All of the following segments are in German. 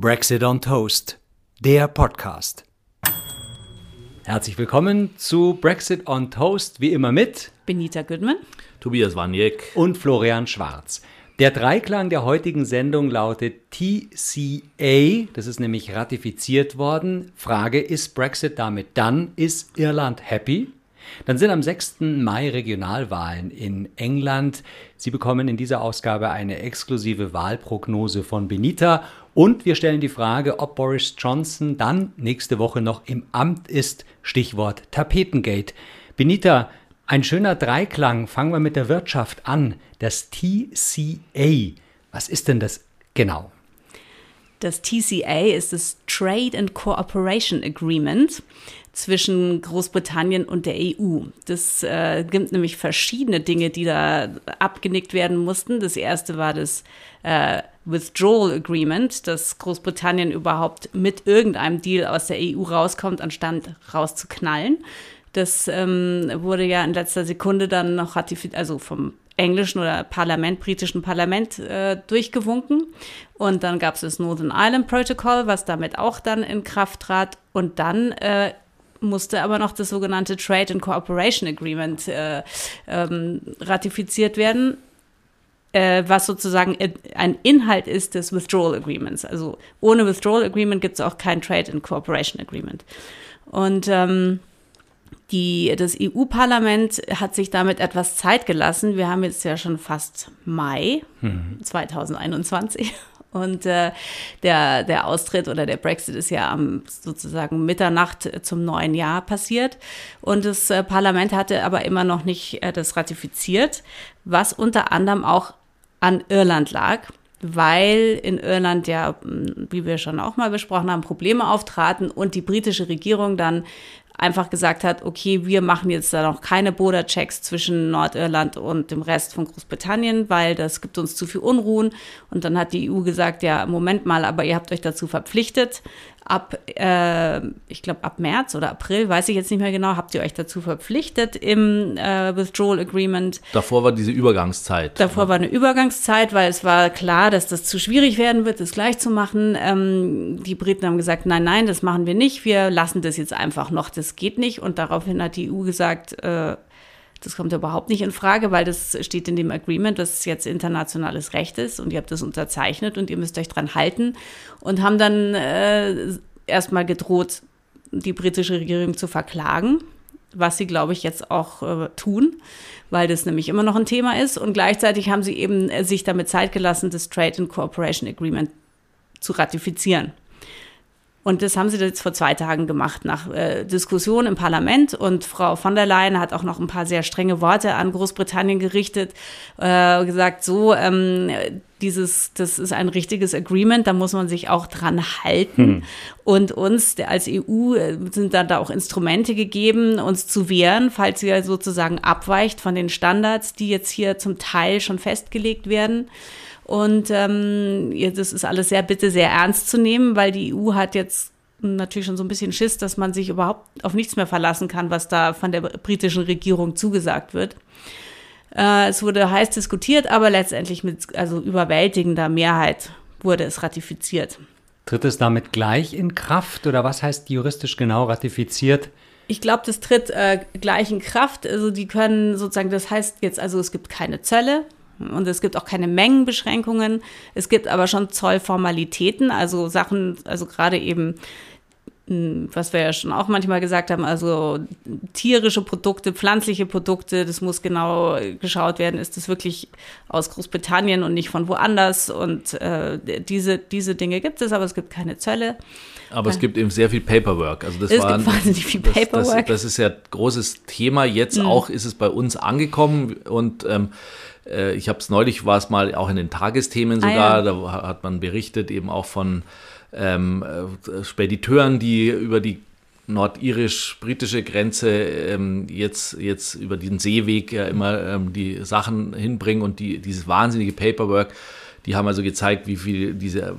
Brexit on Toast, der Podcast. Herzlich willkommen zu Brexit on Toast, wie immer mit Benita Goodman, Tobias Waniek und Florian Schwarz. Der Dreiklang der heutigen Sendung lautet TCA, das ist nämlich ratifiziert worden. Frage, ist Brexit damit dann? Ist Irland happy? Dann sind am 6. Mai Regionalwahlen in England. Sie bekommen in dieser Ausgabe eine exklusive Wahlprognose von Benita und wir stellen die Frage, ob Boris Johnson dann nächste Woche noch im Amt ist. Stichwort Tapetengate. Benita, ein schöner Dreiklang. Fangen wir mit der Wirtschaft an. Das TCA. Was ist denn das genau? Das TCA ist das Trade and Cooperation Agreement zwischen Großbritannien und der EU. Das äh, gibt nämlich verschiedene Dinge, die da abgenickt werden mussten. Das erste war das äh, Withdrawal Agreement, dass Großbritannien überhaupt mit irgendeinem Deal aus der EU rauskommt, anstatt rauszuknallen. Das ähm, wurde ja in letzter Sekunde dann noch ratifiziert, also vom englischen oder Parlament, britischen Parlament äh, durchgewunken. Und dann gab es das Northern Ireland Protocol, was damit auch dann in Kraft trat. Und dann äh, musste aber noch das sogenannte Trade and Cooperation Agreement äh, ähm, ratifiziert werden, äh, was sozusagen ein Inhalt ist des Withdrawal Agreements. Also ohne Withdrawal Agreement gibt es auch kein Trade and Cooperation Agreement. Und ähm, die, das EU-Parlament hat sich damit etwas Zeit gelassen. Wir haben jetzt ja schon fast Mai mhm. 2021 und äh, der, der Austritt oder der Brexit ist ja am sozusagen Mitternacht zum neuen Jahr passiert. Und das äh, Parlament hatte aber immer noch nicht äh, das ratifiziert, was unter anderem auch an Irland lag weil in Irland ja, wie wir schon auch mal besprochen haben, Probleme auftraten und die britische Regierung dann einfach gesagt hat, okay, wir machen jetzt da noch keine Border-Checks zwischen Nordirland und dem Rest von Großbritannien, weil das gibt uns zu viel Unruhen. Und dann hat die EU gesagt, ja, Moment mal, aber ihr habt euch dazu verpflichtet, ab, äh, ich glaube, ab März oder April, weiß ich jetzt nicht mehr genau, habt ihr euch dazu verpflichtet im äh, Withdrawal Agreement. Davor war diese Übergangszeit. Davor ne? war eine Übergangszeit, weil es war klar, dass das zu schwierig werden wird, das gleich zu machen. Ähm, die Briten haben gesagt, nein, nein, das machen wir nicht, wir lassen das jetzt einfach noch, das geht nicht. Und daraufhin hat die EU gesagt, äh, das kommt überhaupt nicht in Frage, weil das steht in dem Agreement, es jetzt internationales Recht ist und ihr habt das unterzeichnet und ihr müsst euch dran halten und haben dann äh, erstmal gedroht, die britische Regierung zu verklagen, was sie, glaube ich, jetzt auch äh, tun, weil das nämlich immer noch ein Thema ist. Und gleichzeitig haben sie eben äh, sich damit Zeit gelassen, das Trade and Cooperation Agreement zu ratifizieren. Und das haben sie jetzt vor zwei Tagen gemacht, nach äh, Diskussion im Parlament. Und Frau von der Leyen hat auch noch ein paar sehr strenge Worte an Großbritannien gerichtet, äh, gesagt, so, ähm, dieses, das ist ein richtiges Agreement, da muss man sich auch dran halten. Hm. Und uns als EU äh, sind dann da auch Instrumente gegeben, uns zu wehren, falls sie sozusagen abweicht von den Standards, die jetzt hier zum Teil schon festgelegt werden. Und ähm, das ist alles sehr, bitte sehr ernst zu nehmen, weil die EU hat jetzt natürlich schon so ein bisschen Schiss, dass man sich überhaupt auf nichts mehr verlassen kann, was da von der britischen Regierung zugesagt wird. Äh, es wurde heiß diskutiert, aber letztendlich mit also überwältigender Mehrheit wurde es ratifiziert. Tritt es damit gleich in Kraft oder was heißt juristisch genau ratifiziert? Ich glaube, das tritt äh, gleich in Kraft. Also die können sozusagen, das heißt jetzt also, es gibt keine Zölle, und es gibt auch keine Mengenbeschränkungen. Es gibt aber schon Zollformalitäten, also Sachen, also gerade eben, hm, was wir ja schon auch manchmal gesagt haben, also tierische Produkte, pflanzliche Produkte, das muss genau geschaut werden, ist das wirklich aus Großbritannien und nicht von woanders. Und äh, diese, diese Dinge gibt es, aber es gibt keine Zölle. Aber es gibt eben sehr viel Paperwork. Also das es war, gibt wahnsinnig viel Paperwork. Das, das, das ist ja ein großes Thema. Jetzt mhm. auch ist es bei uns angekommen und ähm, äh, ich habe es neulich, war es mal auch in den Tagesthemen sogar, ah, ja. da hat man berichtet eben auch von ähm, äh, Spediteuren, die über die nordirisch-britische Grenze ähm, jetzt, jetzt über diesen Seeweg ja immer ähm, die Sachen hinbringen und die, dieses wahnsinnige Paperwork, die haben also gezeigt, wie viel diese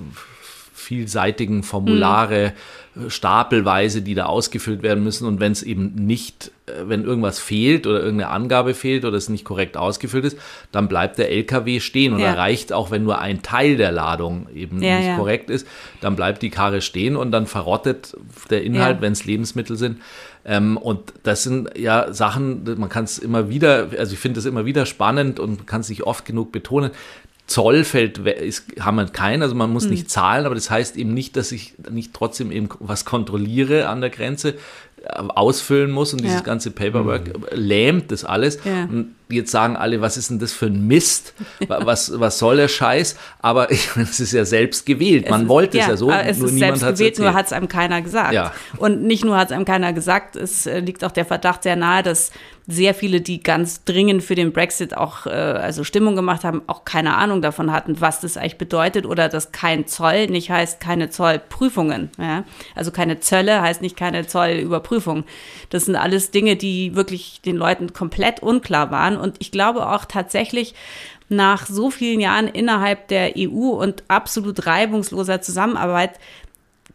vielseitigen Formulare, mhm. stapelweise, die da ausgefüllt werden müssen. Und wenn es eben nicht, äh, wenn irgendwas fehlt oder irgendeine Angabe fehlt oder es nicht korrekt ausgefüllt ist, dann bleibt der LKW stehen und ja. erreicht, auch wenn nur ein Teil der Ladung eben ja, nicht ja. korrekt ist, dann bleibt die Karre stehen und dann verrottet der Inhalt, wenn es Lebensmittel sind. Ähm, und das sind ja Sachen, man kann es immer wieder, also ich finde es immer wieder spannend und kann es nicht oft genug betonen. Zollfeld ist, haben wir keinen, also man muss mhm. nicht zahlen, aber das heißt eben nicht, dass ich nicht trotzdem eben was kontrolliere an der Grenze, äh, ausfüllen muss und dieses ja. ganze Paperwork mhm. lähmt das alles. Ja. Und jetzt sagen alle, was ist denn das für ein Mist? Was, was soll der Scheiß? Aber ich meine, es ist ja selbst gewählt. Man ist, wollte ja, es ja so, es nur ist niemand hat es gewählt, nur hat es einem keiner gesagt. Ja. Und nicht nur hat es einem keiner gesagt, es äh, liegt auch der Verdacht sehr nahe, dass sehr viele, die ganz dringend für den Brexit auch äh, also Stimmung gemacht haben, auch keine Ahnung davon hatten, was das eigentlich bedeutet oder dass kein Zoll nicht heißt keine Zollprüfungen. Ja? Also keine Zölle heißt nicht keine Zollüberprüfung. Das sind alles Dinge, die wirklich den Leuten komplett unklar waren. Und ich glaube auch tatsächlich, nach so vielen Jahren innerhalb der EU und absolut reibungsloser Zusammenarbeit,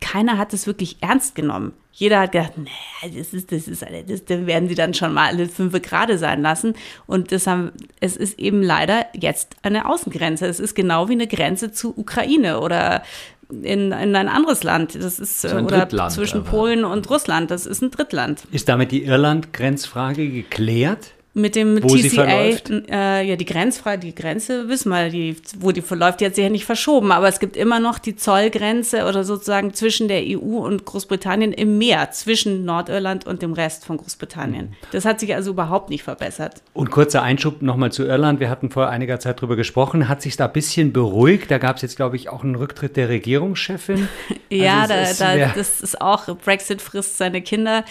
keiner hat es wirklich ernst genommen. Jeder hat gedacht, nee, das ist, das ist, das, das werden sie dann schon mal alle fünf Grade sein lassen. Und das haben, es ist eben leider jetzt eine Außengrenze. Es ist genau wie eine Grenze zu Ukraine oder in, in ein anderes Land. Das ist so oder Drittland, zwischen aber. Polen und Russland. Das ist ein Drittland. Ist damit die Irland-Grenzfrage geklärt? Mit dem wo TCA, äh, ja, die Grenzfrage, die Grenze, wissen wir, die, wo die verläuft, die hat sich ja nicht verschoben, aber es gibt immer noch die Zollgrenze oder sozusagen zwischen der EU und Großbritannien im Meer, zwischen Nordirland und dem Rest von Großbritannien. Das hat sich also überhaupt nicht verbessert. Und kurzer Einschub nochmal zu Irland. Wir hatten vor einiger Zeit darüber gesprochen. Hat sich da ein bisschen beruhigt? Da gab es jetzt, glaube ich, auch einen Rücktritt der Regierungschefin. ja, also da, ist, da, das ist auch, Brexit frisst seine Kinder.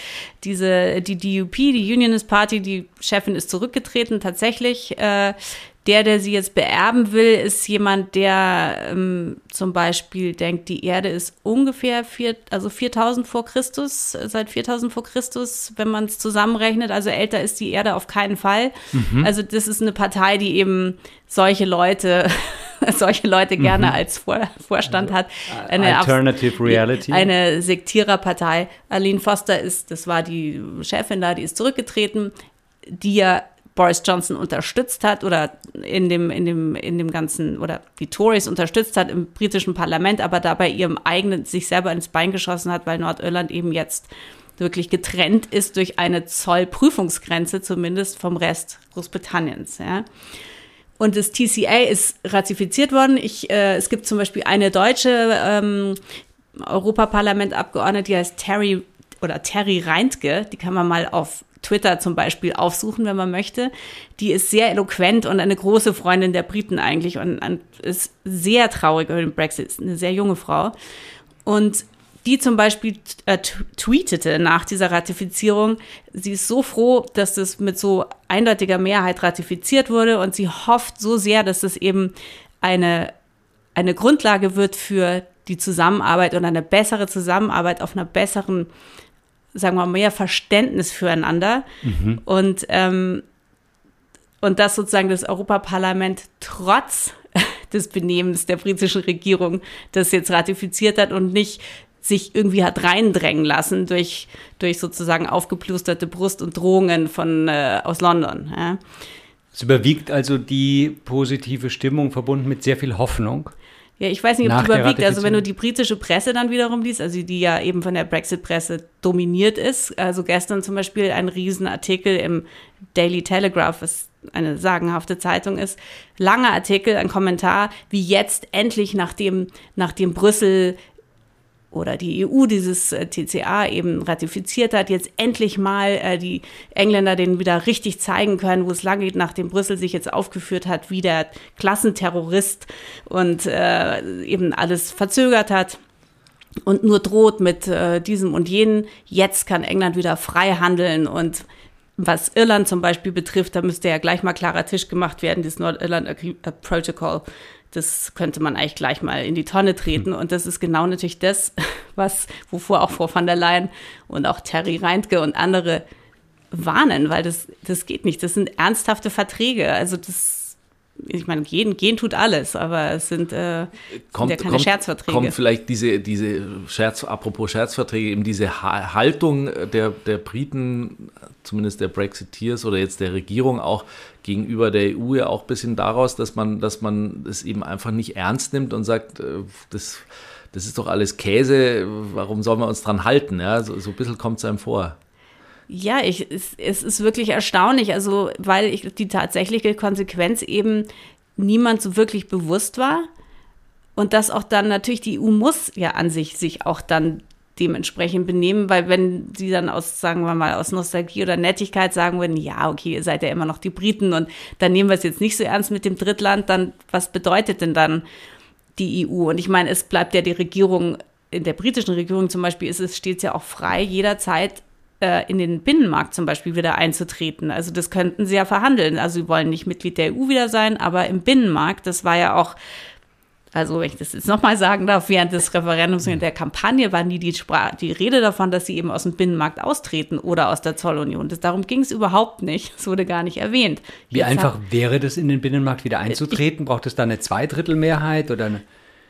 Diese, die DUP, die Unionist Party, die Chefin ist zurückgetreten, tatsächlich. Äh, der, der sie jetzt beerben will, ist jemand, der ähm, zum Beispiel denkt, die Erde ist ungefähr vier, also 4000 vor Christus, seit 4000 vor Christus, wenn man es zusammenrechnet. Also älter ist die Erde auf keinen Fall. Mhm. Also das ist eine Partei, die eben solche Leute, solche Leute gerne mhm. als Vor Vorstand hat. Eine Alternative Reality. Eine Sektiererpartei. Aline Foster ist, das war die Chefin da, die ist zurückgetreten die ja Boris Johnson unterstützt hat oder in dem, in dem, in dem ganzen, oder die Tories unterstützt hat im britischen Parlament, aber dabei ihrem eigenen, sich selber ins Bein geschossen hat, weil Nordirland eben jetzt wirklich getrennt ist durch eine Zollprüfungsgrenze, zumindest vom Rest Großbritanniens. Ja. Und das TCA ist ratifiziert worden. Ich, äh, es gibt zum Beispiel eine deutsche ähm, Europaparlamentabgeordnete, die heißt Terry oder Terry Reintke, die kann man mal auf Twitter zum Beispiel aufsuchen, wenn man möchte. Die ist sehr eloquent und eine große Freundin der Briten eigentlich und, und ist sehr traurig über den Brexit. Ist eine sehr junge Frau. Und die zum Beispiel äh, tweetete nach dieser Ratifizierung, sie ist so froh, dass das mit so eindeutiger Mehrheit ratifiziert wurde und sie hofft so sehr, dass das eben eine, eine Grundlage wird für die Zusammenarbeit und eine bessere Zusammenarbeit auf einer besseren sagen wir mal, mehr Verständnis füreinander. Mhm. Und, ähm, und dass sozusagen das Europaparlament trotz des Benehmens der britischen Regierung das jetzt ratifiziert hat und nicht sich irgendwie hat reindrängen lassen durch, durch sozusagen aufgeplusterte Brust und Drohungen von, äh, aus London. Ja. Es überwiegt also die positive Stimmung verbunden mit sehr viel Hoffnung. Ja, ich weiß nicht, ob die überwiegt. Also wenn du die britische Presse dann wiederum liest, also die ja eben von der Brexit-Presse dominiert ist. Also gestern zum Beispiel ein Riesenartikel im Daily Telegraph, was eine sagenhafte Zeitung ist. Langer Artikel, ein Kommentar, wie jetzt endlich, nachdem, nachdem Brüssel oder die EU dieses äh, TCA eben ratifiziert hat, jetzt endlich mal äh, die Engländer den wieder richtig zeigen können, wo es lang geht, nachdem Brüssel sich jetzt aufgeführt hat wie der Klassenterrorist und äh, eben alles verzögert hat und nur droht mit äh, diesem und jenen. Jetzt kann England wieder frei handeln und was Irland zum Beispiel betrifft, da müsste ja gleich mal klarer Tisch gemacht werden, das Nordirland Protocol das könnte man eigentlich gleich mal in die Tonne treten. Und das ist genau natürlich das, was, wovor auch Frau van der Leyen und auch Terry Reintke und andere warnen, weil das, das geht nicht. Das sind ernsthafte Verträge. Also das, ich meine, gehen, gehen tut alles, aber es sind, äh, kommt, sind ja keine kommt, Scherzverträge. Kommt vielleicht diese, diese Scherz, apropos Scherzverträge, eben diese Haltung der, der Briten, zumindest der Brexiteers oder jetzt der Regierung auch gegenüber der EU ja auch ein bisschen daraus, dass man, dass man es eben einfach nicht ernst nimmt und sagt, äh, das, das ist doch alles Käse, warum sollen wir uns dran halten? Ja, so, so ein bisschen kommt es einem vor. Ja, ich, es, es ist wirklich erstaunlich, also weil ich, die tatsächliche Konsequenz eben niemand so wirklich bewusst war. Und dass auch dann natürlich die EU muss ja an sich sich auch dann dementsprechend benehmen, weil wenn sie dann aus, sagen wir mal, aus Nostalgie oder Nettigkeit sagen würden, ja, okay, ihr seid ja immer noch die Briten und dann nehmen wir es jetzt nicht so ernst mit dem Drittland, dann was bedeutet denn dann die EU? Und ich meine, es bleibt ja die Regierung, in der britischen Regierung zum Beispiel ist es, steht es ja auch frei, jederzeit äh, in den Binnenmarkt zum Beispiel wieder einzutreten. Also das könnten sie ja verhandeln. Also sie wollen nicht Mitglied der EU wieder sein, aber im Binnenmarkt, das war ja auch also wenn ich das jetzt nochmal sagen darf, während des Referendums und der Kampagne war nie die, die Rede davon, dass sie eben aus dem Binnenmarkt austreten oder aus der Zollunion. Das, darum ging es überhaupt nicht. Es wurde gar nicht erwähnt. Wie jetzt einfach wäre das in den Binnenmarkt wieder einzutreten? Ich, Braucht es da eine Zweidrittelmehrheit oder eine?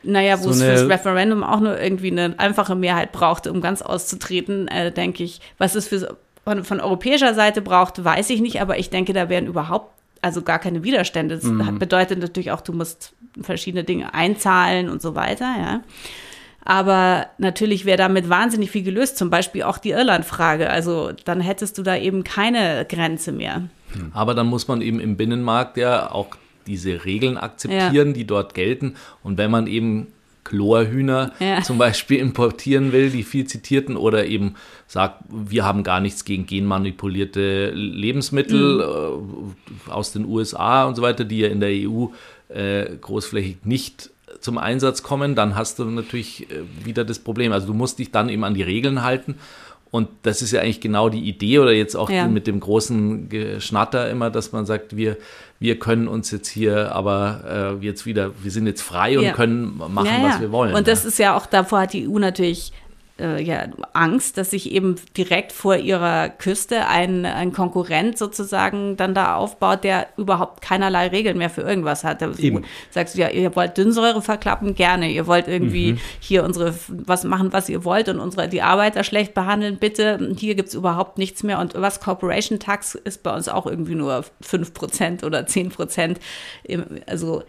Naja, wo so es fürs Referendum auch nur irgendwie eine einfache Mehrheit brauchte, um ganz auszutreten, äh, denke ich. Was es für, von, von europäischer Seite braucht, weiß ich nicht, aber ich denke, da wären überhaupt also gar keine Widerstände. Das mhm. bedeutet natürlich auch, du musst verschiedene Dinge einzahlen und so weiter, ja. Aber natürlich wäre damit wahnsinnig viel gelöst, zum Beispiel auch die Irland-Frage. Also dann hättest du da eben keine Grenze mehr. Aber dann muss man eben im Binnenmarkt ja auch diese Regeln akzeptieren, ja. die dort gelten. Und wenn man eben Chlorhühner ja. zum Beispiel importieren will, die viel zitierten, oder eben sagt, wir haben gar nichts gegen genmanipulierte Lebensmittel mhm. äh, aus den USA und so weiter, die ja in der EU äh, großflächig nicht zum Einsatz kommen, dann hast du natürlich äh, wieder das Problem. Also du musst dich dann eben an die Regeln halten und das ist ja eigentlich genau die Idee oder jetzt auch ja. mit dem großen Geschnatter immer, dass man sagt, wir, wir können uns jetzt hier aber äh, jetzt wieder, wir sind jetzt frei und ja. können machen, ja, was wir wollen. Und das ist ja auch, davor hat die EU natürlich äh, ja, Angst, dass sich eben direkt vor ihrer Küste ein, ein Konkurrent sozusagen dann da aufbaut, der überhaupt keinerlei Regeln mehr für irgendwas hat. Also eben. Sagst du, ja, ihr wollt Dünnsäure verklappen, gerne. Ihr wollt irgendwie mhm. hier unsere, was machen, was ihr wollt und unsere, die Arbeiter schlecht behandeln, bitte. Hier gibt es überhaupt nichts mehr. Und was Corporation Tax ist bei uns auch irgendwie nur 5% oder 10%. Also,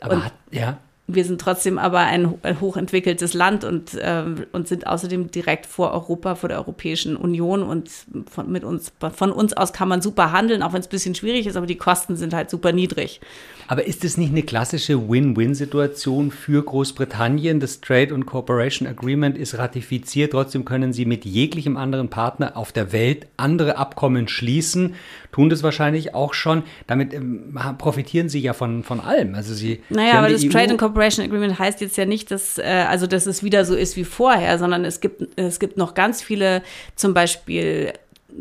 aber hat, ja wir sind trotzdem aber ein, hochentwickeltes Land und, äh, und sind außerdem direkt vor Europa, vor der Europäischen Union und von, mit uns, von uns aus kann man super handeln, auch wenn es ein bisschen schwierig ist, aber die Kosten sind halt super niedrig. Aber ist es nicht eine klassische Win-Win-Situation für Großbritannien? Das Trade and Cooperation Agreement ist ratifiziert, trotzdem können sie mit jeglichem anderen Partner auf der Welt andere Abkommen schließen, tun das wahrscheinlich auch schon. Damit ähm, profitieren sie ja von, von allem. Also sie, naja, aber das EU Trade and Cooperation Cooperation Agreement heißt jetzt ja nicht, dass, äh, also, dass es wieder so ist wie vorher, sondern es gibt, es gibt noch ganz viele, zum Beispiel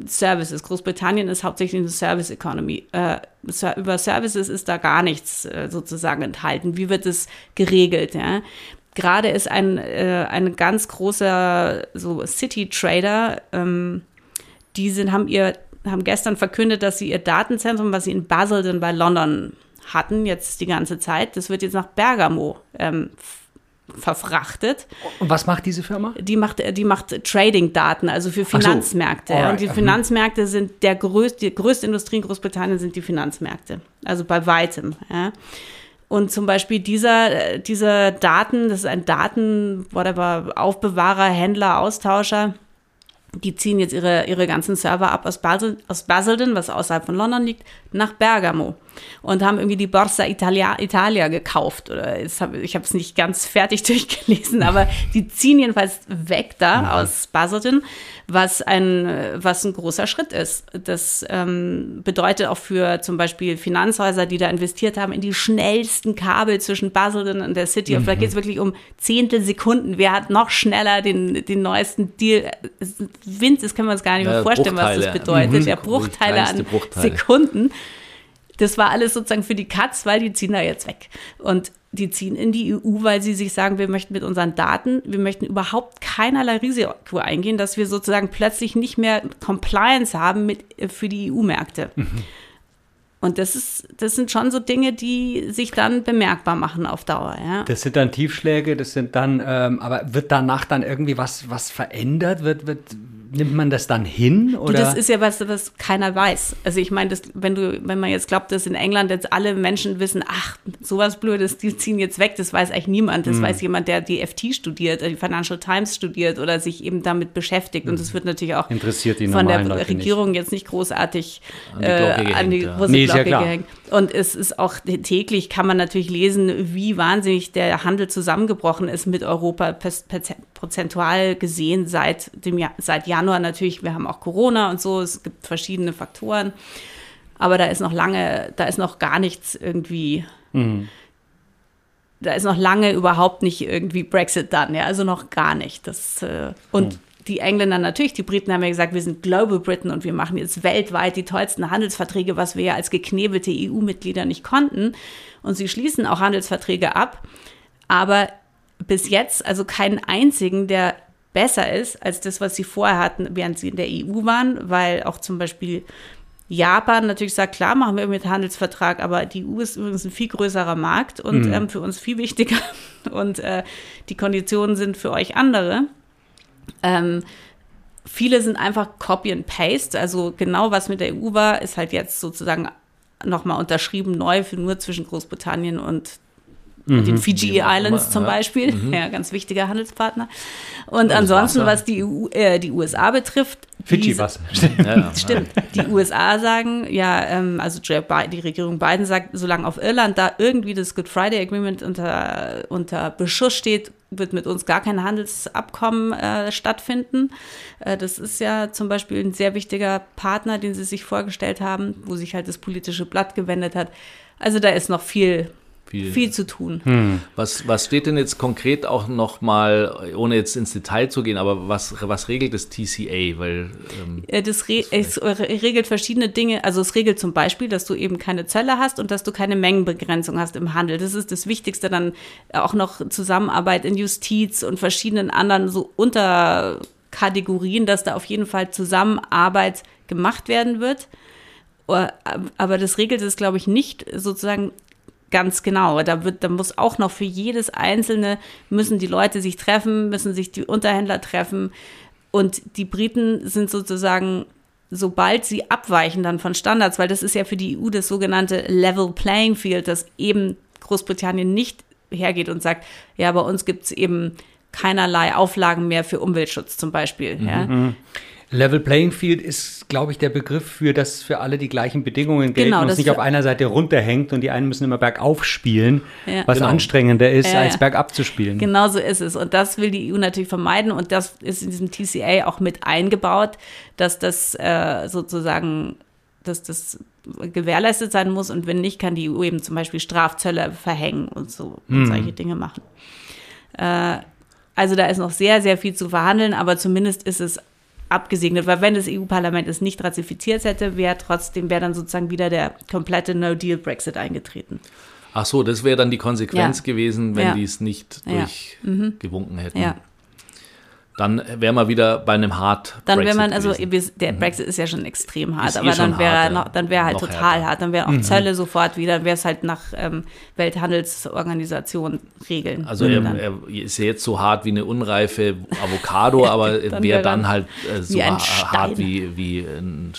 Services. Großbritannien ist hauptsächlich eine Service Economy. Äh, über Services ist da gar nichts äh, sozusagen enthalten. Wie wird es geregelt? Ja? Gerade ist ein, äh, ein ganz großer so City Trader, ähm, die sind, haben ihr haben gestern verkündet, dass sie ihr Datenzentrum, was sie in Basel bei London hatten jetzt die ganze Zeit. Das wird jetzt nach Bergamo ähm, verfrachtet. Und was macht diese Firma? Die macht, die macht Trading-Daten, also für Finanzmärkte. So. Und die Finanzmärkte sind der größte, die größte Industrie in Großbritannien sind die Finanzmärkte. Also bei weitem. Ja. Und zum Beispiel dieser, dieser Daten, das ist ein Daten, whatever, Aufbewahrer, Händler, Austauscher, die ziehen jetzt ihre, ihre ganzen Server ab aus, Basel, aus Basildon, was außerhalb von London liegt, nach Bergamo und haben irgendwie die Borsa Italia, Italia gekauft. Oder hab, ich habe es nicht ganz fertig durchgelesen, aber die ziehen jedenfalls weg da mhm. aus Basildon, was ein, was ein großer Schritt ist. Das ähm, bedeutet auch für zum Beispiel Finanzhäuser, die da investiert haben, in die schnellsten Kabel zwischen Basildon und der City. Mhm. Und da geht es wirklich um Zehntelsekunden. Wer hat noch schneller den, den neuesten Deal? Winz, das können wir uns gar nicht mehr vorstellen, was das bedeutet. Mhm. Ja, Bruchteile an Bruchteile. Sekunden. Das war alles sozusagen für die Katz, weil die ziehen da jetzt weg. Und die ziehen in die EU, weil sie sich sagen, wir möchten mit unseren Daten, wir möchten überhaupt keinerlei Risiko eingehen, dass wir sozusagen plötzlich nicht mehr Compliance haben mit, für die EU-Märkte. Mhm. Und das ist, das sind schon so Dinge, die sich dann bemerkbar machen auf Dauer. Ja. Das sind dann Tiefschläge, das sind dann, ähm, aber wird danach dann irgendwie was, was verändert? Wird, wird, nimmt man das dann hin? Oder? Du, das ist ja was, was keiner weiß. Also ich meine, wenn du, wenn man jetzt glaubt, dass in England jetzt alle Menschen wissen, ach, sowas Blödes, die ziehen jetzt weg, das weiß eigentlich niemand. Das mhm. weiß jemand, der die FT studiert, die Financial Times studiert oder sich eben damit beschäftigt. Mhm. Und das wird natürlich auch von der Leute Regierung nicht. jetzt nicht großartig an die Glocke, äh, gehängt, an die ja. nee, Glocke gehängt. Und es ist auch täglich kann man natürlich lesen, wie wahnsinnig der Handel zusammengebrochen ist mit Europa prozentual gesehen seit dem Jahr, seit Januar natürlich. Wir haben auch Corona und so. Es gibt verschiedene Faktoren. Aber da ist noch lange, da ist noch gar nichts irgendwie. Mhm. Da ist noch lange überhaupt nicht irgendwie Brexit dann, ja, also noch gar nicht. Das, äh, und mhm die Engländer natürlich, die Briten haben ja gesagt, wir sind Global Britain und wir machen jetzt weltweit die tollsten Handelsverträge, was wir ja als geknebelte EU-Mitglieder nicht konnten. Und sie schließen auch Handelsverträge ab. Aber bis jetzt also keinen einzigen, der besser ist als das, was sie vorher hatten, während sie in der EU waren, weil auch zum Beispiel Japan natürlich sagt, klar, machen wir mit Handelsvertrag, aber die EU ist übrigens ein viel größerer Markt und mhm. ähm, für uns viel wichtiger und äh, die Konditionen sind für euch andere. Ähm, viele sind einfach Copy and Paste, also genau was mit der EU war, ist halt jetzt sozusagen nochmal unterschrieben neu für nur zwischen Großbritannien und mhm. den Fiji Islands zum Beispiel, mhm. ja, ganz wichtiger Handelspartner. Und ansonsten, was die, EU, äh, die USA betrifft, Fidschi was. Stimmt. Die USA sagen, ja, ähm, also die Regierung Biden sagt, solange auf Irland da irgendwie das Good Friday Agreement unter, unter Beschuss steht, wird mit uns gar kein Handelsabkommen äh, stattfinden. Äh, das ist ja zum Beispiel ein sehr wichtiger Partner, den sie sich vorgestellt haben, wo sich halt das politische Blatt gewendet hat. Also da ist noch viel viel, viel zu tun. Hm. Was, was steht denn jetzt konkret auch nochmal, ohne jetzt ins Detail zu gehen, aber was, was regelt das TCA? Weil, ähm, äh, das, re es regelt verschiedene Dinge. Also es regelt zum Beispiel, dass du eben keine Zölle hast und dass du keine Mengenbegrenzung hast im Handel. Das ist das Wichtigste. Dann auch noch Zusammenarbeit in Justiz und verschiedenen anderen so Unterkategorien, dass da auf jeden Fall Zusammenarbeit gemacht werden wird. Aber das regelt es, glaube ich, nicht sozusagen Ganz genau. Da wird, da muss auch noch für jedes einzelne müssen die Leute sich treffen, müssen sich die Unterhändler treffen. Und die Briten sind sozusagen, sobald sie abweichen dann von Standards, weil das ist ja für die EU das sogenannte Level Playing Field, dass eben Großbritannien nicht hergeht und sagt, ja, bei uns gibt es eben keinerlei Auflagen mehr für Umweltschutz zum Beispiel. Mhm. Ja. Level Playing Field ist, glaube ich, der Begriff für, dass für alle die gleichen Bedingungen gelten genau, und es nicht auf einer Seite runterhängt und die einen müssen immer bergauf spielen, ja. was genau. anstrengender ist, ja, als bergab zu spielen. Genau so ist es. Und das will die EU natürlich vermeiden und das ist in diesem TCA auch mit eingebaut, dass das äh, sozusagen, dass das gewährleistet sein muss und wenn nicht, kann die EU eben zum Beispiel Strafzölle verhängen und so und hm. solche Dinge machen. Äh, also da ist noch sehr, sehr viel zu verhandeln, aber zumindest ist es abgesegnet, weil wenn das EU-Parlament es nicht ratifiziert hätte, wäre trotzdem, wäre dann sozusagen wieder der komplette No-Deal-Brexit eingetreten. Ach so, das wäre dann die Konsequenz ja. gewesen, wenn ja. die es nicht durchgewunken mhm. hätten. Ja dann wären wir wieder bei einem hart Dann wäre man, also gewesen. der mhm. Brexit ist ja schon extrem hart, ist aber eh dann wäre noch, dann wäre halt total härter. hart, dann wären auch mhm. Zölle sofort wieder, dann wäre es halt nach ähm, Welthandelsorganisation Regeln. Also er, er, ist ja jetzt so hart wie eine unreife Avocado, aber wäre wär dann halt äh, so hart wie, wie ein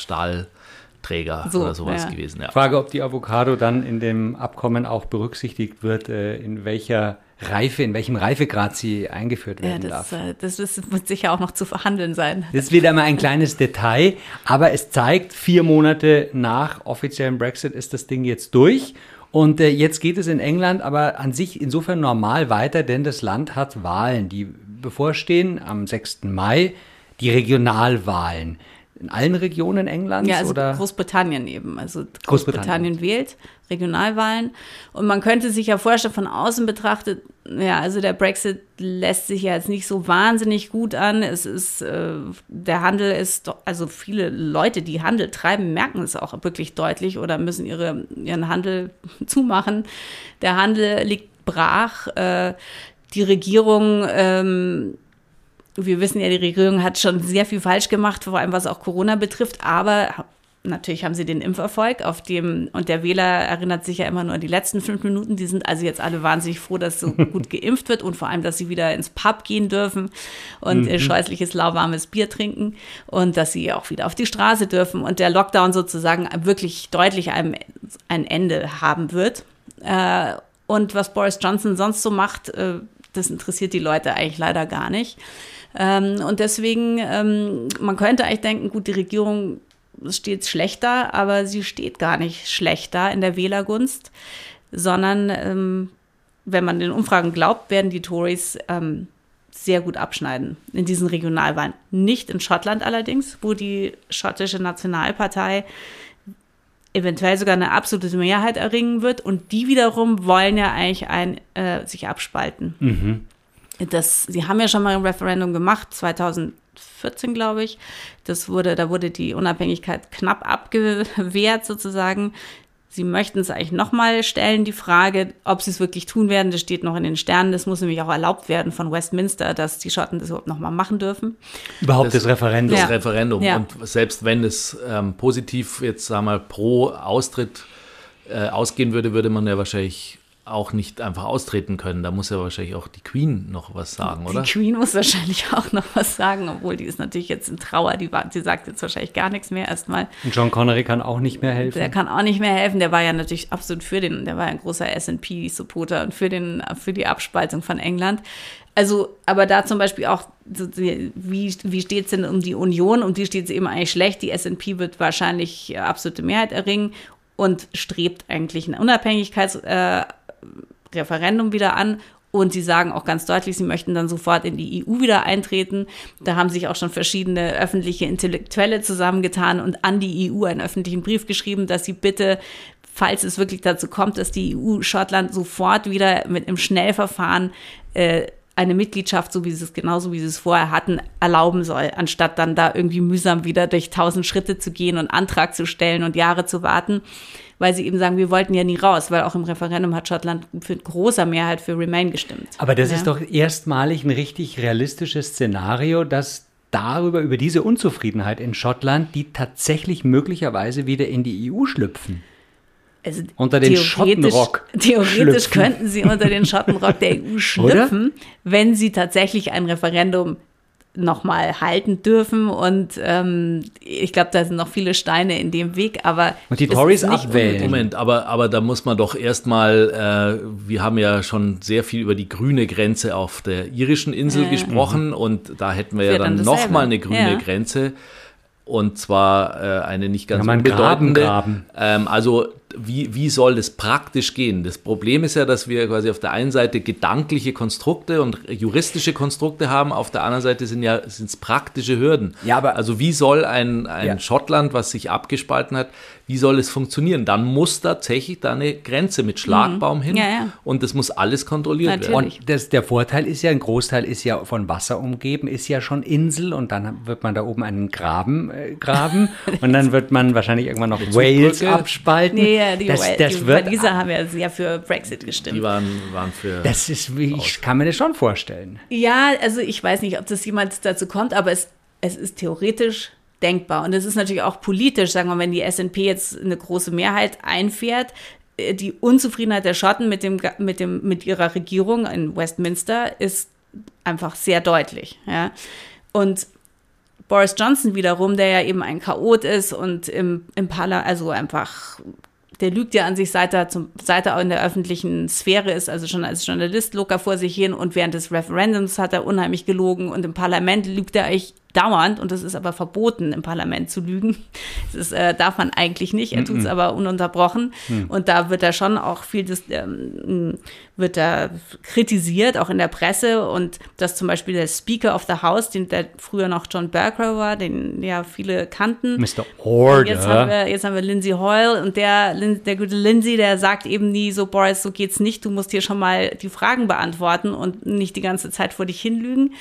Stahlträger so, oder sowas ja. gewesen. Ja. Frage, ob die Avocado dann in dem Abkommen auch berücksichtigt wird, äh, in welcher Reife, in welchem Reifegrad sie eingeführt werden ja, das, darf. Äh, das, das wird sicher auch noch zu verhandeln sein. Das ist wieder mal ein kleines Detail, aber es zeigt, vier Monate nach offiziellem Brexit ist das Ding jetzt durch. Und äh, jetzt geht es in England aber an sich insofern normal weiter, denn das Land hat Wahlen, die bevorstehen am 6. Mai, die Regionalwahlen in allen Regionen Englands? Ja, also oder? Großbritannien eben. Also Großbritannien, Großbritannien wählt Regionalwahlen. Und man könnte sich ja vorstellen, von außen betrachtet, ja, also der Brexit lässt sich ja jetzt nicht so wahnsinnig gut an. Es ist, äh, der Handel ist, also viele Leute, die Handel treiben, merken es auch wirklich deutlich oder müssen ihre, ihren Handel zumachen. Der Handel liegt brach. Äh, die Regierung, ähm, wir wissen ja, die Regierung hat schon sehr viel falsch gemacht, vor allem was auch Corona betrifft, aber natürlich haben sie den Impferfolg, auf dem, und der Wähler erinnert sich ja immer nur an die letzten fünf Minuten. Die sind also jetzt alle wahnsinnig froh, dass so gut geimpft wird und vor allem, dass sie wieder ins Pub gehen dürfen und mhm. scheußliches lauwarmes Bier trinken und dass sie auch wieder auf die Straße dürfen und der Lockdown sozusagen wirklich deutlich ein, ein Ende haben wird. Äh, und was Boris Johnson sonst so macht, äh, das interessiert die Leute eigentlich leider gar nicht. Ähm, und deswegen, ähm, man könnte eigentlich denken, gut, die Regierung steht schlechter, aber sie steht gar nicht schlechter in der Wählergunst, sondern ähm, wenn man den Umfragen glaubt, werden die Tories ähm, sehr gut abschneiden in diesen Regionalwahlen. Nicht in Schottland allerdings, wo die schottische Nationalpartei eventuell sogar eine absolute Mehrheit erringen wird. Und die wiederum wollen ja eigentlich ein, äh, sich abspalten. Mhm. Das, sie haben ja schon mal ein Referendum gemacht, 2014, glaube ich. Das wurde, da wurde die Unabhängigkeit knapp abgewehrt sozusagen. Sie möchten es eigentlich nochmal stellen, die Frage, ob sie es wirklich tun werden. Das steht noch in den Sternen. Das muss nämlich auch erlaubt werden von Westminster, dass die Schotten das überhaupt nochmal machen dürfen. Überhaupt das, das Referendum. Das ja. Referendum. Ja. Und selbst wenn es ähm, positiv jetzt, sagen wir mal, pro Austritt äh, ausgehen würde, würde man ja wahrscheinlich auch nicht einfach austreten können. Da muss ja wahrscheinlich auch die Queen noch was sagen, oder? Die Queen muss wahrscheinlich auch noch was sagen, obwohl die ist natürlich jetzt in Trauer. Die, war, die sagt jetzt wahrscheinlich gar nichts mehr erstmal. Und John Connery kann auch nicht mehr helfen. Der kann auch nicht mehr helfen. Der war ja natürlich absolut für den, der war ein großer S&P-Supporter und für, den, für die Abspaltung von England. Also, aber da zum Beispiel auch, wie, wie steht es denn um die Union? Um die steht es eben eigentlich schlecht. Die S&P wird wahrscheinlich absolute Mehrheit erringen und strebt eigentlich eine Unabhängigkeits- äh, Referendum wieder an und sie sagen auch ganz deutlich, sie möchten dann sofort in die EU wieder eintreten. Da haben sich auch schon verschiedene öffentliche Intellektuelle zusammengetan und an die EU einen öffentlichen Brief geschrieben, dass sie bitte, falls es wirklich dazu kommt, dass die EU Schottland sofort wieder mit einem Schnellverfahren äh, eine Mitgliedschaft, so wie sie es genauso wie sie es vorher hatten, erlauben soll, anstatt dann da irgendwie mühsam wieder durch tausend Schritte zu gehen und Antrag zu stellen und Jahre zu warten weil sie eben sagen, wir wollten ja nie raus, weil auch im Referendum hat Schottland für großer Mehrheit für Remain gestimmt. Aber das ja. ist doch erstmalig ein richtig realistisches Szenario, dass darüber, über diese Unzufriedenheit in Schottland, die tatsächlich möglicherweise wieder in die EU schlüpfen. Also unter den Schottenrock. Theoretisch schlüpfen. könnten sie unter den Schottenrock der EU schlüpfen, wenn sie tatsächlich ein Referendum nochmal halten dürfen. Und ähm, ich glaube, da sind noch viele Steine in dem Weg, aber. Und die Tories abwählen. Moment, aber, aber da muss man doch erstmal, äh, wir haben ja schon sehr viel über die grüne Grenze auf der irischen Insel äh. gesprochen und da hätten wir ja dann, dann nochmal eine grüne ja. Grenze und zwar äh, eine nicht ganz ja, graben. Ähm, also wie, wie soll das praktisch gehen? Das Problem ist ja, dass wir quasi auf der einen Seite gedankliche Konstrukte und juristische Konstrukte haben, auf der anderen Seite sind ja es praktische Hürden. Ja, aber also wie soll ein, ein ja. Schottland, was sich abgespalten hat, wie soll es funktionieren? Dann muss tatsächlich da eine Grenze mit Schlagbaum mhm. hin ja, ja. und das muss alles kontrolliert Natürlich. werden. Und das, der Vorteil ist ja, ein Großteil ist ja von Wasser umgeben, ist ja schon Insel und dann wird man da oben einen Graben äh, graben und dann wird man wahrscheinlich irgendwann noch Wales abspalten. Nee, die, das, das die wird, Waliser haben ja sehr für Brexit gestimmt. Die waren, waren für. Das ist, wie, ich kann mir das schon vorstellen. Ja, also ich weiß nicht, ob das jemals dazu kommt, aber es, es ist theoretisch denkbar. Und es ist natürlich auch politisch, sagen wir mal, wenn die SNP jetzt eine große Mehrheit einfährt, äh, die Unzufriedenheit der Schotten mit, dem, mit, dem, mit ihrer Regierung in Westminster ist einfach sehr deutlich. Ja. Und Boris Johnson wiederum, der ja eben ein Chaot ist und im, im Parlament, also einfach der lügt ja an sich, seit er, zum, seit er in der öffentlichen Sphäre ist, also schon als Journalist locker vor sich hin und während des Referendums hat er unheimlich gelogen und im Parlament lügt er eigentlich dauernd und es ist aber verboten, im Parlament zu lügen. Das äh, darf man eigentlich nicht, er tut es aber ununterbrochen mm. und da wird er schon auch viel, des, ähm, wird er kritisiert, auch in der Presse und dass zum Beispiel der Speaker of the House, den der früher noch John Bercow war, den ja viele kannten. Mr. Order. Jetzt haben wir, jetzt haben wir Lindsay Hoyle und der, der gute Lindsay, der sagt eben nie so, Boris, so geht's nicht, du musst hier schon mal die Fragen beantworten und nicht die ganze Zeit vor dich hinlügen.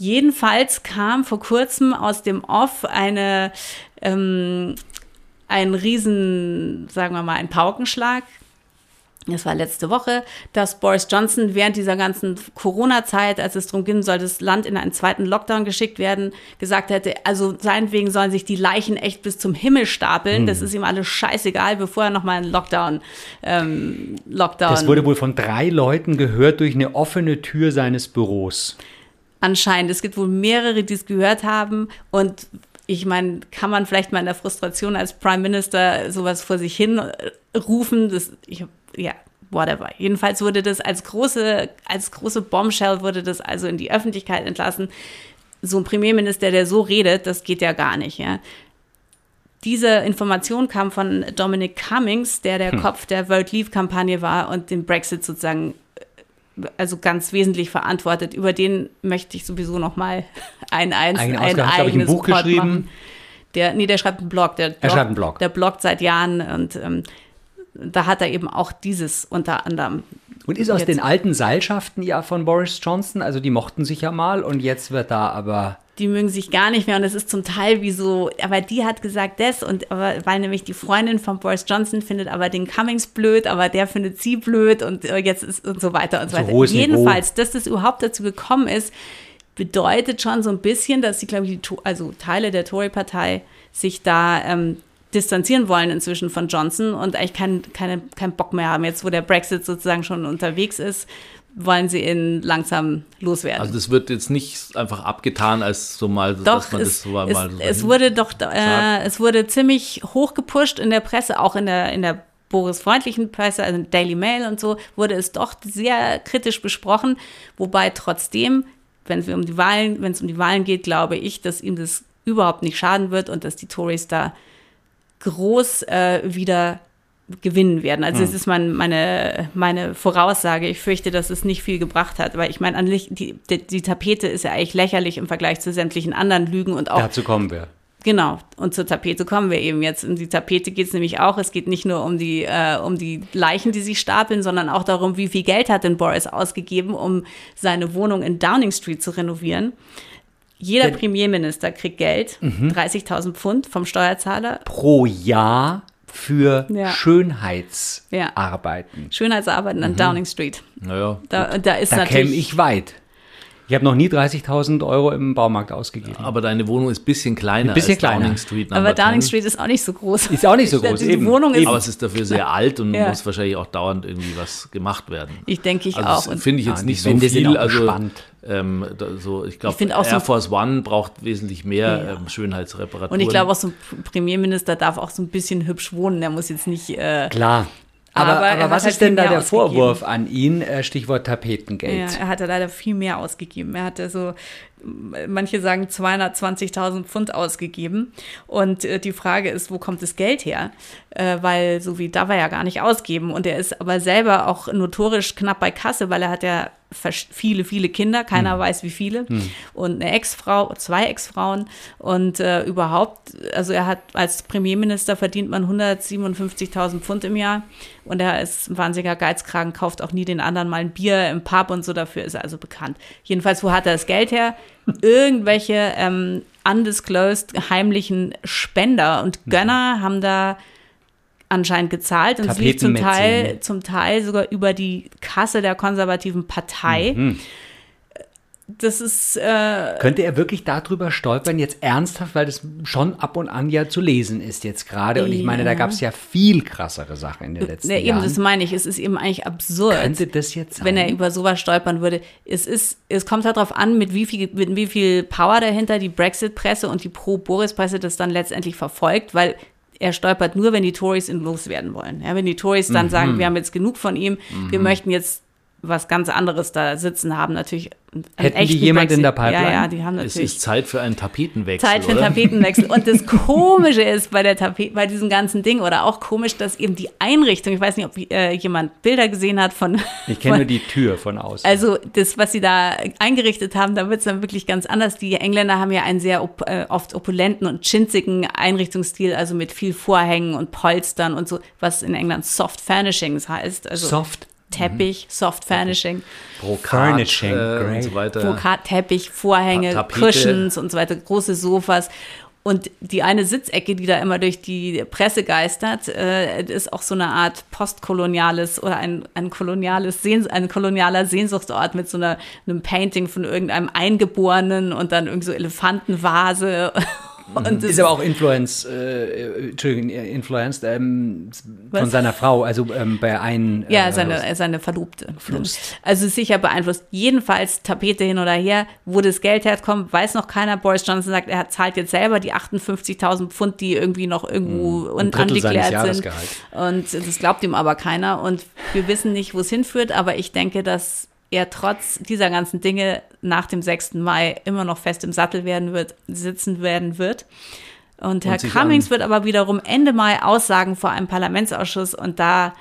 Jedenfalls kam vor kurzem aus dem Off eine, ähm, ein Riesen, sagen wir mal, ein Paukenschlag das war letzte Woche, dass Boris Johnson während dieser ganzen Corona-Zeit, als es darum ging, soll das Land in einen zweiten Lockdown geschickt werden, gesagt hätte, also seinetwegen sollen sich die Leichen echt bis zum Himmel stapeln. Hm. Das ist ihm alles scheißegal, bevor er nochmal einen Lockdown, ähm, Lockdown. Das wurde wohl von drei Leuten gehört durch eine offene Tür seines Büros. Anscheinend. Es gibt wohl mehrere, die es gehört haben. Und ich meine, kann man vielleicht mal in der Frustration als Prime Minister sowas vor sich hin rufen? Das, ich ja, whatever. Jedenfalls wurde das als große, als große Bombshell wurde das also in die Öffentlichkeit entlassen. So ein Premierminister, der so redet, das geht ja gar nicht, ja. Diese Information kam von Dominic Cummings, der der hm. Kopf der World Leave Kampagne war und den Brexit sozusagen also ganz wesentlich verantwortet. Über den möchte ich sowieso noch mal ein, ein, ein, ein eigenes ein Buch Pod geschrieben. Machen. Der, nee, der schreibt einen Blog. Der, er schreibt einen Blog. Der bloggt seit Jahren und ähm, da hat er eben auch dieses unter anderem. Und ist aus den alten Seilschaften ja von Boris Johnson, also die mochten sich ja mal und jetzt wird da aber. Die mögen sich gar nicht mehr und es ist zum Teil wie so, aber die hat gesagt das und aber, weil nämlich die Freundin von Boris Johnson findet aber den Cummings blöd, aber der findet sie blöd und äh, jetzt ist und so weiter und so, so weiter. Jedenfalls, dass das überhaupt dazu gekommen ist, bedeutet schon so ein bisschen, dass sie, glaube ich, die, also Teile der Tory-Partei sich da ähm, distanzieren wollen inzwischen von Johnson und eigentlich keinen kein, kein Bock mehr haben. Jetzt, wo der Brexit sozusagen schon unterwegs ist, wollen sie ihn langsam loswerden. Also das wird jetzt nicht einfach abgetan als so mal, doch, dass man es, das so mal, es, so es wurde doch, äh, es wurde ziemlich hoch gepusht in der Presse, auch in der, in der Boris freundlichen Presse, also Daily Mail und so, wurde es doch sehr kritisch besprochen, wobei trotzdem, wenn es um die Wahlen, wenn es um die Wahlen geht, glaube ich, dass ihm das überhaupt nicht schaden wird und dass die Tories da groß äh, wieder gewinnen werden. Also, das hm. ist mein, meine, meine Voraussage. Ich fürchte, dass es nicht viel gebracht hat, weil ich meine, die, die, die Tapete ist ja eigentlich lächerlich im Vergleich zu sämtlichen anderen Lügen und auch. Dazu kommen wir. Genau, und zur Tapete kommen wir eben jetzt. Um die Tapete geht es nämlich auch. Es geht nicht nur um die, äh, um die Leichen, die sich stapeln, sondern auch darum, wie viel Geld hat denn Boris ausgegeben, um seine Wohnung in Downing Street zu renovieren. Jeder Premierminister kriegt Geld, mhm. 30.000 Pfund vom Steuerzahler. Pro Jahr für ja. Schönheitsarbeiten. Ja. Schönheitsarbeiten an mhm. Downing Street. Naja. Da, da ist da natürlich. käme ich weit. Ich habe noch nie 30.000 Euro im Baumarkt ausgegeben. Aber deine Wohnung ist ein bisschen kleiner ein bisschen als kleiner. Downing Street. Aber Downing Street ist auch nicht so groß. Ist auch nicht so groß. Die eben. Wohnung ist Aber es ist dafür sehr alt und ja. muss wahrscheinlich auch dauernd irgendwie was gemacht werden. Ich denke ich also auch. Finde ich jetzt ja, nicht so viel. Also, ähm, so, ich glaube, Air so Force One braucht wesentlich mehr ja. ähm, Schönheitsreparaturen. Und ich glaube auch so ein Premierminister darf auch so ein bisschen hübsch wohnen. Der muss jetzt nicht. Äh, Klar. Aber, aber, aber was halt ist denn da der Vorwurf an ihn? Äh, Stichwort Tapetengeld. Ja, er hatte leider viel mehr ausgegeben. Er hatte so, manche sagen 220.000 Pfund ausgegeben. Und äh, die Frage ist, wo kommt das Geld her? Äh, weil so wie darf er ja gar nicht ausgeben. Und er ist aber selber auch notorisch knapp bei Kasse, weil er hat ja viele, viele Kinder, keiner hm. weiß wie viele. Hm. Und eine Ex-Frau, zwei Ex-Frauen. Und äh, überhaupt, also er hat als Premierminister verdient man 157.000 Pfund im Jahr. Und er ist ein wahnsinniger Geizkragen, kauft auch nie den anderen mal ein Bier im Pub und so, dafür ist er also bekannt. Jedenfalls, wo hat er das Geld her? Irgendwelche ähm, undisclosed heimlichen Spender und Gönner mhm. haben da anscheinend gezahlt und es lief zum Teil, zum Teil sogar über die Kasse der konservativen Partei. Mhm. Das ist. Äh, Könnte er wirklich darüber stolpern, jetzt ernsthaft, weil das schon ab und an ja zu lesen ist jetzt gerade. Und ich meine, da gab es ja viel krassere Sachen in den letzten ja, eben, Jahren. Das meine ich. Es ist eben eigentlich absurd. Könnte das jetzt sein? Wenn er über sowas stolpern würde. Es ist, es kommt halt darauf an, mit wie viel, mit wie viel Power dahinter die Brexit-Presse und die Pro-Boris-Presse das dann letztendlich verfolgt, weil er stolpert nur, wenn die Tories ihn loswerden wollen. Ja, wenn die Tories dann mhm. sagen, wir haben jetzt genug von ihm, mhm. wir möchten jetzt was ganz anderes da sitzen haben, natürlich. Hätten die jemand Brexit. in der Pipeline? Ja, ja, die haben natürlich. Es ist Zeit für einen Tapetenwechsel. Zeit für einen Tapetenwechsel. Und das Komische ist bei der Tapete, bei diesem ganzen Ding oder auch komisch, dass eben die Einrichtung, ich weiß nicht, ob äh, jemand Bilder gesehen hat von. Ich kenne nur die Tür von außen. Also das, was sie da eingerichtet haben, da wird es dann wirklich ganz anders. Die Engländer haben ja einen sehr op äh, oft opulenten und schinzigen Einrichtungsstil, also mit viel Vorhängen und Polstern und so, was in England Soft Furnishings heißt. Also Soft Teppich, mhm. Soft Furnishing. Brokat Furnishing, äh, und so weiter. Brokat, Teppich, Vorhänge, Tapete. Cushions und so weiter, große Sofas. Und die eine Sitzecke, die da immer durch die Presse geistert, äh, ist auch so eine Art postkoloniales oder ein, ein koloniales Sehns ein kolonialer Sehnsuchtsort mit so einer, einem Painting von irgendeinem Eingeborenen und dann irgendwie so Elefantenvase Und ist aber auch influenced, äh, Entschuldigung, influenced ähm, von seiner Frau, also ähm, bei einem. Äh, ja, seine, seine Verlobte. Fluss. Also sicher beeinflusst. Jedenfalls Tapete hin oder her, wo das Geld herkommt, weiß noch keiner. Boris Johnson sagt, er zahlt jetzt selber die 58.000 Pfund, die irgendwie noch irgendwo hm, angeklärt sind. Und das glaubt ihm aber keiner. Und wir wissen nicht, wo es hinführt, aber ich denke, dass er trotz dieser ganzen Dinge nach dem 6. Mai immer noch fest im Sattel werden wird, sitzen werden wird. Und Herr und Cummings wird aber wiederum Ende Mai aussagen vor einem Parlamentsausschuss und da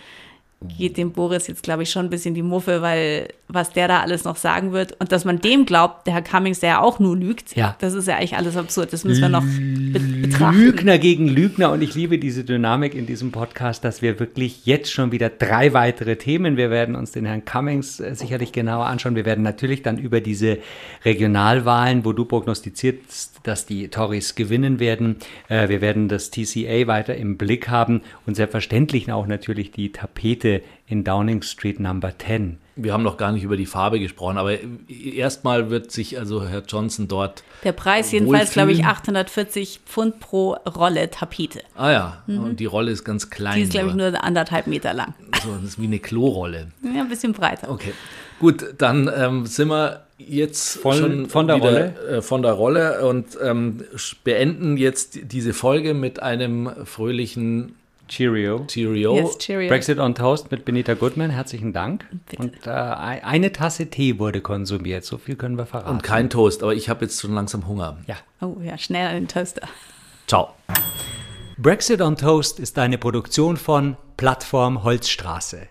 geht dem Boris jetzt, glaube ich, schon ein bisschen die Muffe, weil was der da alles noch sagen wird und dass man dem glaubt, der Herr Cummings, der ja auch nur lügt, ja. das ist ja eigentlich alles absurd. Das müssen wir noch be betrachten. Lügner gegen Lügner und ich liebe diese Dynamik in diesem Podcast, dass wir wirklich jetzt schon wieder drei weitere Themen, wir werden uns den Herrn Cummings äh, sicherlich genauer anschauen. Wir werden natürlich dann über diese Regionalwahlen, wo du prognostizierst, dass die Tories gewinnen werden. Äh, wir werden das TCA weiter im Blick haben und selbstverständlich auch natürlich die Tapete Geschichte in Downing Street Number 10. Wir haben noch gar nicht über die Farbe gesprochen, aber erstmal wird sich also Herr Johnson dort. Der Preis jedenfalls, glaube ich, 840 Pfund pro Rolle Tapete. Ah ja, mhm. und die Rolle ist ganz klein. Die ist, glaube ich, nur anderthalb Meter lang. So, das ist wie eine Klorolle. Ja, ein bisschen breiter. Okay. Gut, dann ähm, sind wir jetzt von, schon von der wieder, Rolle äh, von der Rolle und ähm, beenden jetzt diese Folge mit einem fröhlichen Cheerio. Cheerio. Yes, Cheerio. Brexit on Toast mit Benita Goodman. Herzlichen Dank. Bitte. Und äh, eine Tasse Tee wurde konsumiert. So viel können wir verraten. Und kein Toast, aber ich habe jetzt schon langsam Hunger. Ja. Oh ja, schnell an den Toaster. Ciao. Brexit on Toast ist eine Produktion von Plattform Holzstraße.